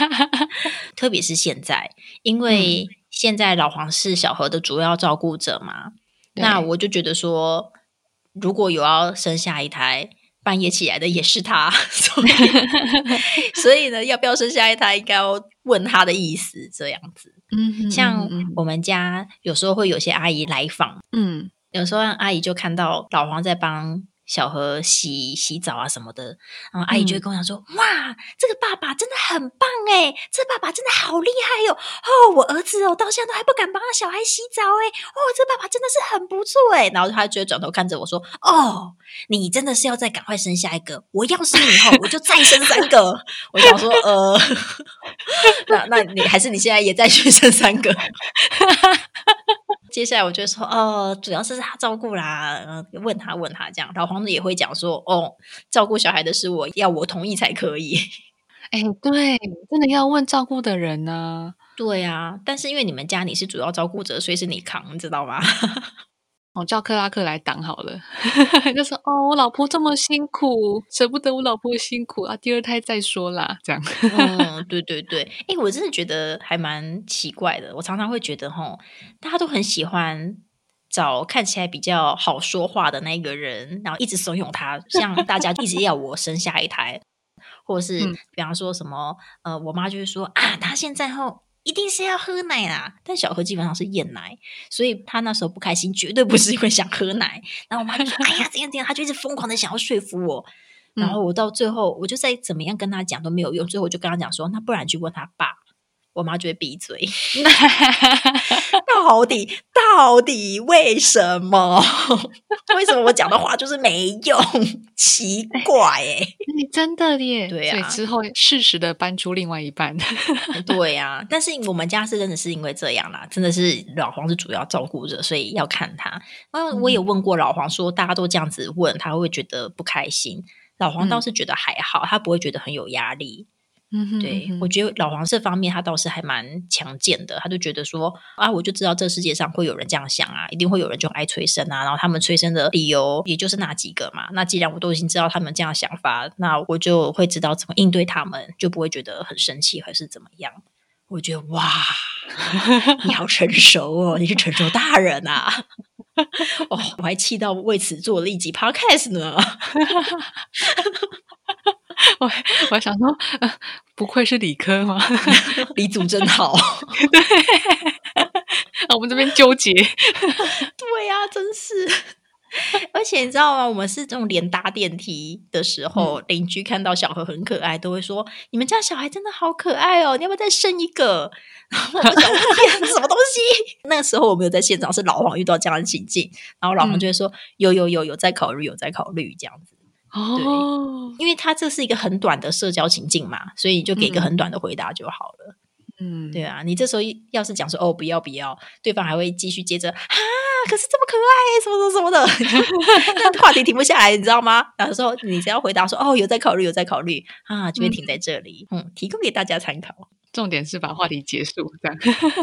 特别是现在，因为现在老黄是小何的主要照顾者嘛，那我就觉得说，如果有要生下一胎。半夜起来的也是他，所以 所以呢，要不要生下一胎，应该要问他的意思，这样子。嗯，像我们家有时候会有些阿姨来访，嗯，有时候阿姨就看到老黄在帮。小何洗洗澡啊什么的，然后阿姨就会跟我讲说：“哇，这个爸爸真的很棒哎，这爸爸真的好厉害哟！哦，我儿子哦，到现在都还不敢帮他小孩洗澡哎，哦，这爸爸真的是很不错哎。”然后他就会转头看着我说：“哦，你真的是要再赶快生下一个？我要是以后我就再生三个。”我想说：“呃，那那你还是你现在也再去生三个。”接下来我就说哦，主要是他照顾啦，问他问他这样，老黄子也会讲说哦，照顾小孩的是我要我同意才可以。哎，对，真的要问照顾的人呢。对啊，但是因为你们家你是主要照顾者，所以是你扛，你知道吗？我叫克拉克来挡好了，就说哦，我老婆这么辛苦，舍不得我老婆辛苦啊，第二胎再说啦，这样。嗯，对对对，哎，我真的觉得还蛮奇怪的。我常常会觉得，吼，大家都很喜欢找看起来比较好说话的那个人，然后一直怂恿他，像大家一直要我生下一胎，或者是比方说什么，呃，我妈就会说啊，她现在后。一定是要喝奶啦，但小何基本上是厌奶，所以他那时候不开心，绝对不是因为想喝奶。然后我妈就说：“哎呀，怎样怎样？”他就一直疯狂的想要说服我。然后我到最后，我就再怎么样跟他讲都没有用，最后我就跟他讲说：“那不然去问他爸。”我妈就会闭嘴。到底到底为什么？为什么我讲的话就是没用？奇怪哎，你真的耶？对啊，之后适时的搬出另外一半。对啊，但是我们家是真的是因为这样啦，真的是老黄是主要照顾者，所以要看他。啊，我也问过老黄说，大家都这样子问，他会觉得不开心。老黄倒是觉得还好，他不会觉得很有压力。嗯，对，我觉得老黄这方面他倒是还蛮强健的，他就觉得说啊，我就知道这世界上会有人这样想啊，一定会有人就爱催生啊，然后他们催生的理由也就是那几个嘛。那既然我都已经知道他们这样想法，那我就会知道怎么应对他们，就不会觉得很生气还是怎么样。我觉得哇，你好成熟哦，你是成熟大人啊！哦，我还气到为此做了一集 podcast 呢。我我还想说，不愧是理科吗？理组真好。对，我们这边纠结。对呀，真是。而且你知道吗？我们是这种连搭电梯的时候，邻居看到小何很可爱，都会说：“你们家小孩真的好可爱哦，你要不要再生一个？”然后我想，什么东西？那个时候我没有在现场，是老黄遇到这样的情境，然后老黄就会说：“有有有有在考虑，有在考虑这样子。”哦，因为他这是一个很短的社交情境嘛，所以就给一个很短的回答就好了。嗯，对啊，你这时候要是讲说哦不要不要，对方还会继续接着啊，可是这么可爱，什么什么什么的，那话题停不下来，你知道吗？然后说你只要回答说哦有在考虑有在考虑啊，就会停在这里。嗯，提供给大家参考。重点是把话题结束，这样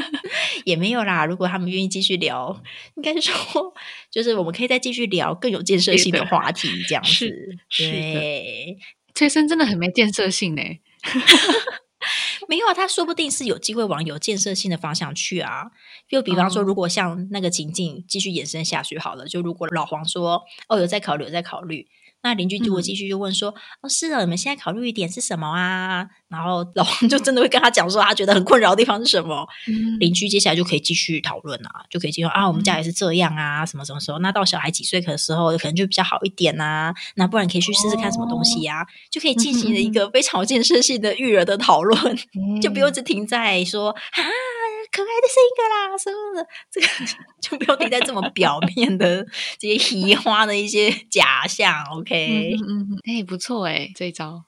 也没有啦。如果他们愿意继续聊，应该说就是我们可以再继续聊更有建设性的话题，这样子。对，催生真的很没建设性呢。没有啊，他说不定是有机会往有建设性的方向去啊。就比方说，如果像那个情境继续延伸下去好了，就如果老黄说哦有在考虑，有在考虑。那邻居就会继续就问说：“哦，是的，你们现在考虑一点是什么啊？”然后老王就真的会跟他讲说，他觉得很困扰的地方是什么。邻居接下来就可以继续讨论啊，就可以继续啊，我们家也是这样啊，什么什么时候？那到小孩几岁的时候，可能就比较好一点啊。那不然可以去试试看什么东西呀？就可以进行了一个非常有建设性的育儿的讨论，就不用只停在说啊。可爱的是一个啦，是不是？这个 就不要停在这么表面的这些奇花的一些假象。OK，嗯，哎，不错哎，这一招，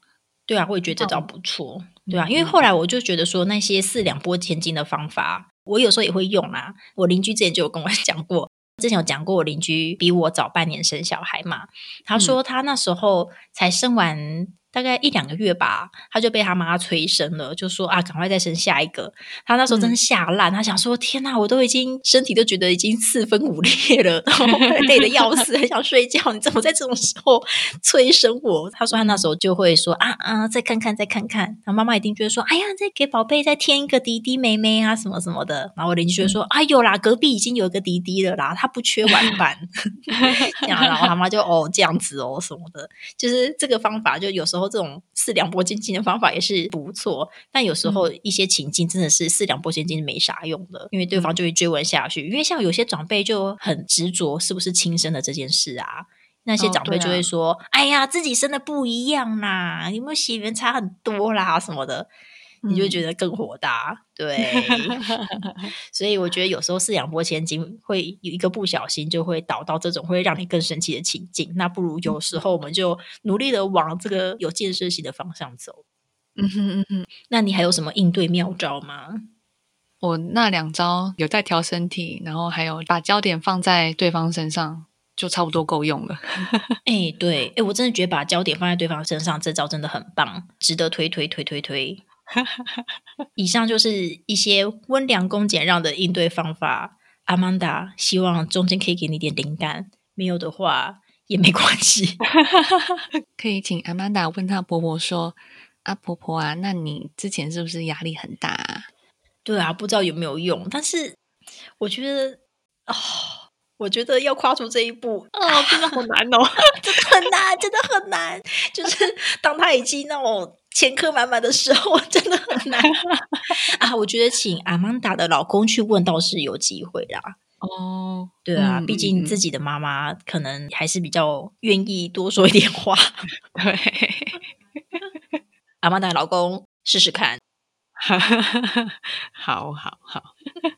对啊，我也觉得这招不错，对啊，因为后来我就觉得说那些四两拨千斤的方法，我有时候也会用啊。我邻居之前就有跟我讲过，之前有讲过，我邻居比我早半年生小孩嘛，他说他那时候才生完。大概一两个月吧，他就被他妈催生了，就说啊，赶快再生下一个。他那时候真的吓烂，他想说天哪，我都已经身体都觉得已经四分五裂了，然后累得要死，很想睡觉，你怎么在这种时候催生我？他说他那时候就会说啊啊，再看看再看看。然后妈妈一定觉得说，哎呀，再给宝贝再添一个弟弟妹妹啊，什么什么的。然后我邻居就说，哎有啦，隔壁已经有一个弟弟了啦，他不缺玩伴。这样，然后他妈就哦这样子哦什么的，就是这个方法，就有时候这种四两拨千斤的方法也是不错，但有时候一些情境真的是四两拨千斤没啥用的，因为对方就会追问下去。因为像有些长辈就很执着是不是亲生的这件事啊，那些长辈就会说：“哎呀，自己生的不一样啦，有没有血缘差很多啦什么的。”你就觉得更火大，对，所以我觉得有时候四两拨千斤，会有一个不小心就会导到这种会让你更生气的情境。那不如有时候我们就努力的往这个有建设性的方向走。嗯哼嗯哼，那你还有什么应对妙招吗？我那两招有在调身体，然后还有把焦点放在对方身上，就差不多够用了。哎，对，哎，我真的觉得把焦点放在对方身上，这招真的很棒，值得推推推推推。以上就是一些温良恭俭让的应对方法。阿曼达希望中间可以给你点灵感，没有的话也没关系。可以请阿曼达问他婆婆说：“阿婆婆啊，那你之前是不是压力很大？”啊对啊，不知道有没有用，但是我觉得哦，我觉得要跨出这一步啊，真的好难哦，真的很难，真的很难。就是当他已经那种。前科满满的时候，真的很难 啊！我觉得请阿曼达的老公去问，倒是有机会啦。哦，对啊，毕竟自己的妈妈可能还是比较愿意多说一点话。对，阿曼达老公试试看。好好好。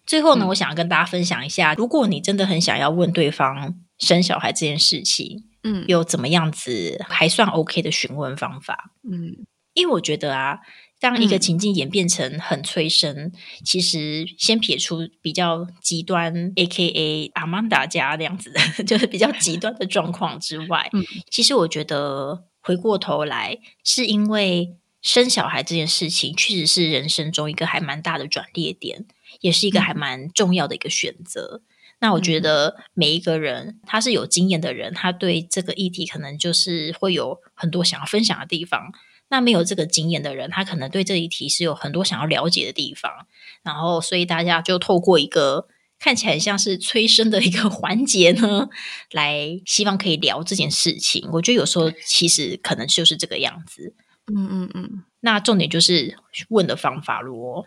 最后呢，我想要跟大家分享一下，如果你真的很想要问对方生小孩这件事情，嗯，有怎么样子还算 OK 的询问方法？嗯。因为我觉得啊，当一个情境演变成很催生，其实先撇出比较极端，A K A 阿曼达家那样子，就是比较极端的状况之外，嗯其实我觉得回过头来，是因为生小孩这件事情确实是人生中一个还蛮大的转捩点，也是一个还蛮重要的一个选择。那我觉得每一个人他是有经验的人，他对这个议题可能就是会有很多想要分享的地方。那没有这个经验的人，他可能对这一题是有很多想要了解的地方，然后所以大家就透过一个看起来像是催生的一个 环节呢，来希望可以聊这件事情。我觉得有时候其实可能就是这个样子。嗯嗯嗯。那重点就是问的方法咯。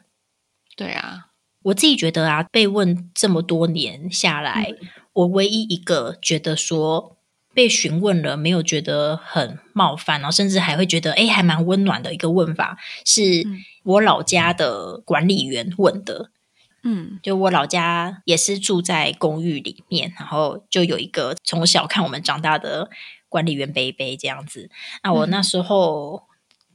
对啊，我自己觉得啊，被问这么多年下来，我唯一一个觉得说。被询问了，没有觉得很冒犯，然后甚至还会觉得，哎，还蛮温暖的一个问法，是我老家的管理员问的。嗯，就我老家也是住在公寓里面，然后就有一个从小看我们长大的管理员贝贝这样子。那我那时候，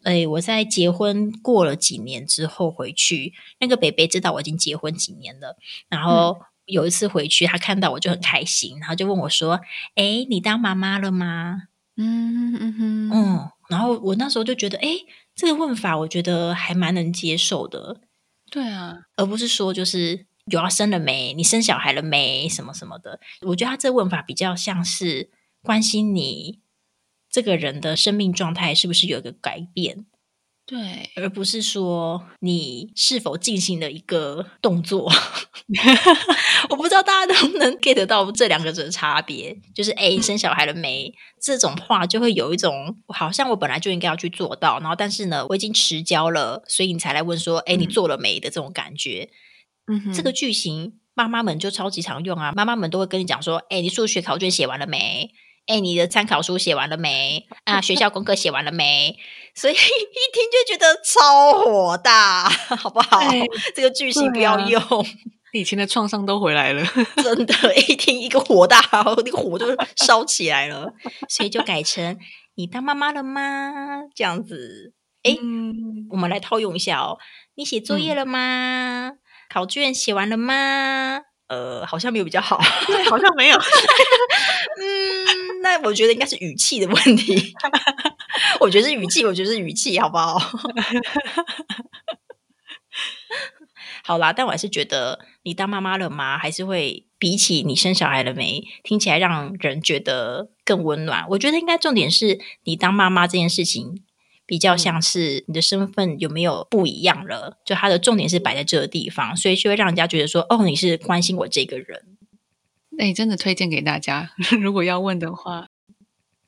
哎，我在结婚过了几年之后回去，那个北北知道我已经结婚几年了，然后。有一次回去，他看到我就很开心，然后就问我说：“哎，你当妈妈了吗？”嗯嗯哼，嗯，然后我那时候就觉得，哎，这个问法我觉得还蛮能接受的。对啊，而不是说就是有要生了没，你生小孩了没，什么什么的。我觉得他这问法比较像是关心你这个人的生命状态是不是有一个改变。对，而不是说你是否进行了一个动作，我不知道大家能不能 get 到这两个的差别。就是哎，生小孩了没？这种话就会有一种好像我本来就应该要去做到，然后但是呢，我已经迟交了，所以你才来问说，哎，你做了没的这种感觉。嗯，这个句型妈妈们就超级常用啊，妈妈们都会跟你讲说，哎，你数学考卷写完了没？哎，你的参考书写完了没？啊，学校功课写完了没？所以一听就觉得超火大，好不好？这个句型不要用，以前的创伤都回来了。真的，一听一个火大，那个火就烧起来了。所以就改成你当妈妈了吗？这样子。哎，我们来套用一下哦。你写作业了吗？考卷写完了吗？呃，好像没有比较好，对好像没有。嗯。那我觉得应该是语气的问题。我觉得是语气，我觉得是语气，好不好？好啦，但我还是觉得你当妈妈了吗？还是会比起你生小孩了没，听起来让人觉得更温暖。我觉得应该重点是你当妈妈这件事情，比较像是你的身份有没有不一样了，就它的重点是摆在这个地方，所以就会让人家觉得说，哦，你是关心我这个人。哎，真的推荐给大家，如果要问的话。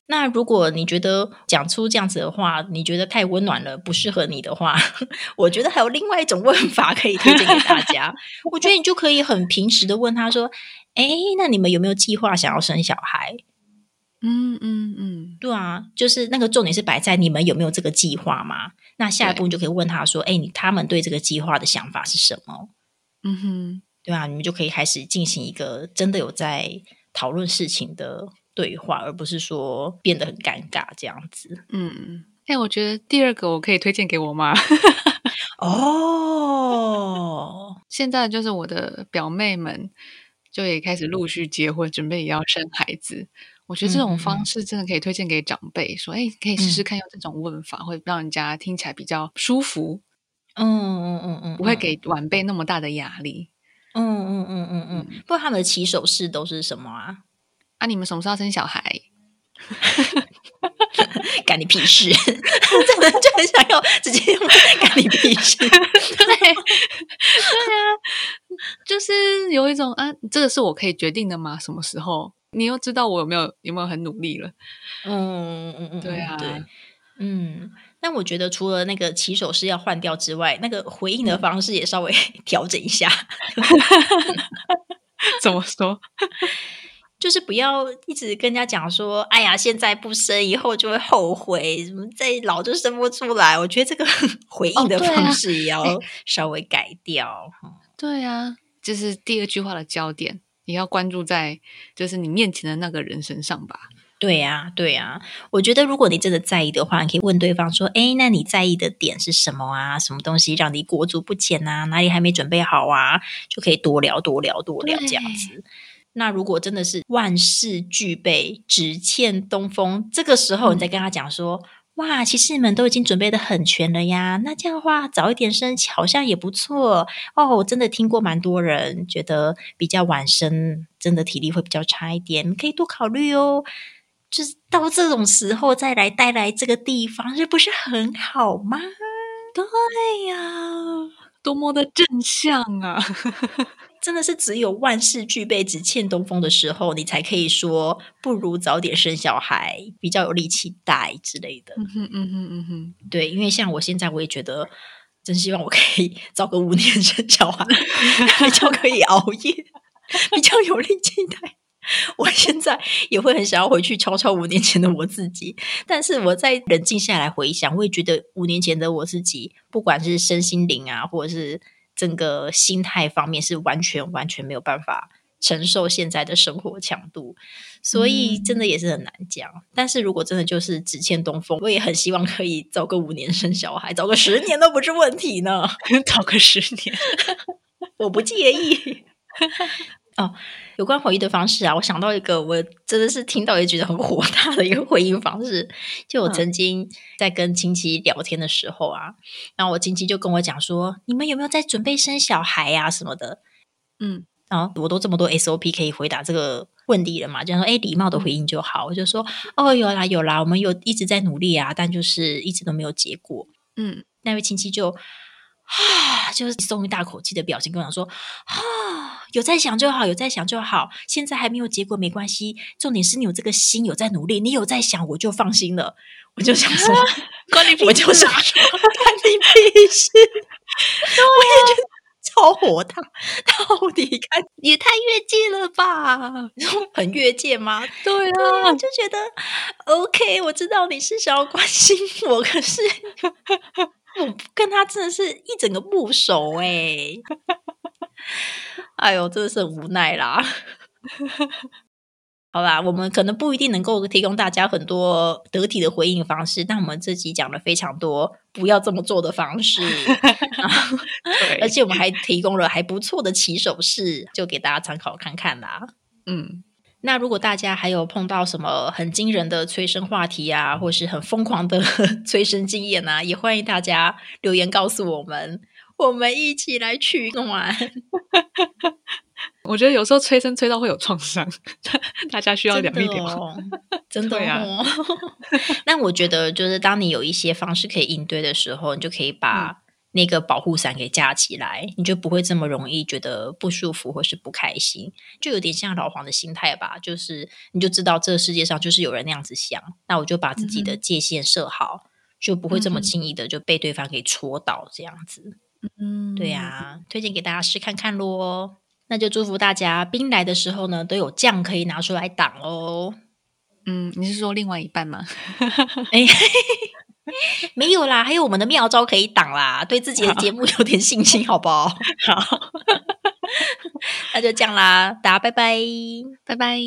那如果你觉得讲出这样子的话，你觉得太温暖了，不适合你的话，我觉得还有另外一种问法可以推荐给大家。我觉得你就可以很平时的问他说：“哎，那你们有没有计划想要生小孩？”嗯嗯嗯，对啊，就是那个重点是摆在你们有没有这个计划嘛？那下一步你就可以问他说：“哎，你他们对这个计划的想法是什么？”嗯哼，对啊，你们就可以开始进行一个真的有在讨论事情的。对话，而不是说变得很尴尬这样子。嗯，哎，我觉得第二个我可以推荐给我妈。哦，现在就是我的表妹们就也开始陆续结婚，准备也要生孩子。我觉得这种方式真的可以推荐给长辈，说，哎，可以试试看用这种问法，会让人家听起来比较舒服。嗯嗯嗯嗯，不会给晚辈那么大的压力。嗯嗯嗯嗯嗯，不过他们的起手式都是什么啊？啊！你们什么时候生小孩？干你屁事！真的就很想要直接用干你屁事。对对啊，就是有一种啊，这个是我可以决定的吗？什么时候？你又知道我有没有有没有很努力了？嗯嗯嗯，对啊，对，嗯。但我觉得除了那个起手式要换掉之外，那个回应的方式也稍微 调整一下。怎么说？就是不要一直跟人家讲说，哎呀，现在不生，以后就会后悔，什么再老就生不出来。我觉得这个回应的方式也要稍微改掉。对啊，就是第二句话的焦点，你要关注在就是你面前的那个人身上吧。对呀，对呀。我觉得如果你真的在意的话，你可以问对方说，哎，那你在意的点是什么啊？什么东西让你裹足不前啊？哪里还没准备好啊？就可以多聊多聊多聊这样子。那如果真的是万事俱备，只欠东风，这个时候你再跟他讲说：“哇，其实你们都已经准备的很全了呀。”那这样的话，早一点生好像也不错哦。我真的听过蛮多人觉得比较晚生，真的体力会比较差一点，可以多考虑哦。就是到这种时候再来带来这个地方，这不是很好吗？对呀，多么的正向啊！真的是只有万事俱备，只欠东风的时候，你才可以说不如早点生小孩，比较有力气带之类的。嗯哼嗯哼嗯哼，对，因为像我现在，我也觉得真希望我可以 早个五年生小孩，比较可以熬夜，比较有力气带。我现在也会很想要回去敲敲五年前的我自己，但是我在冷静下来回想，我也觉得五年前的我自己，不管是身心灵啊，或者是。整个心态方面是完全完全没有办法承受现在的生活强度，所以真的也是很难讲。但是如果真的就是只欠东风，我也很希望可以早个五年生小孩，早个十年都不是问题呢。早个十年，我不介意。哦，有关回忆的方式啊，我想到一个，我真的是听到也觉得很火大的一个回应方式。就我曾经在跟亲戚聊天的时候啊，然后我亲戚就跟我讲说：“你们有没有在准备生小孩呀？什么的？”嗯，然后我都这么多 SOP 可以回答这个问题了嘛？就说：“哎，礼貌的回应就好。”我就说：“哦，有啦有啦，我们有一直在努力啊，但就是一直都没有结果。”嗯，那位亲戚就。啊，就是松一大口气的表情，跟我讲说：“ 啊，有在想就好，有在想就好。现在还没有结果没关系，重点是你有这个心，有在努力，你有在想，我就放心了。我就想说，关你屁事，关你屁事。我也觉得超火大，到底看也太越界了吧？很越界吗？对啊，就觉得 OK。我知道你是想要关心我，可是。”我跟他真的是一整个不熟哎，哎呦，真的是很无奈啦。好啦，我们可能不一定能够提供大家很多得体的回应方式，但我们这集讲了非常多不要这么做的方式，而且我们还提供了还不错的起手式，就给大家参考看看啦。嗯。那如果大家还有碰到什么很惊人的催生话题啊，或是很疯狂的 催生经验啊，也欢迎大家留言告诉我们，我们一起来取暖。我觉得有时候催生催到会有创伤，大家需要聊一聊。真的哦。那我觉得，就是当你有一些方式可以应对的时候，你就可以把。那个保护伞给架起来，你就不会这么容易觉得不舒服或是不开心，就有点像老黄的心态吧。就是你就知道这个世界上就是有人那样子想，那我就把自己的界限设好，就不会这么轻易的就被对方给戳到这样子。嗯，对呀，推荐给大家试看看咯。那就祝福大家兵来的时候呢，都有酱可以拿出来挡哦。嗯，你是说另外一半吗？哎。没有啦，还有我们的妙招可以挡啦，对自己的节目有点信心，好不好？好，那就这样啦，大家拜拜，拜拜。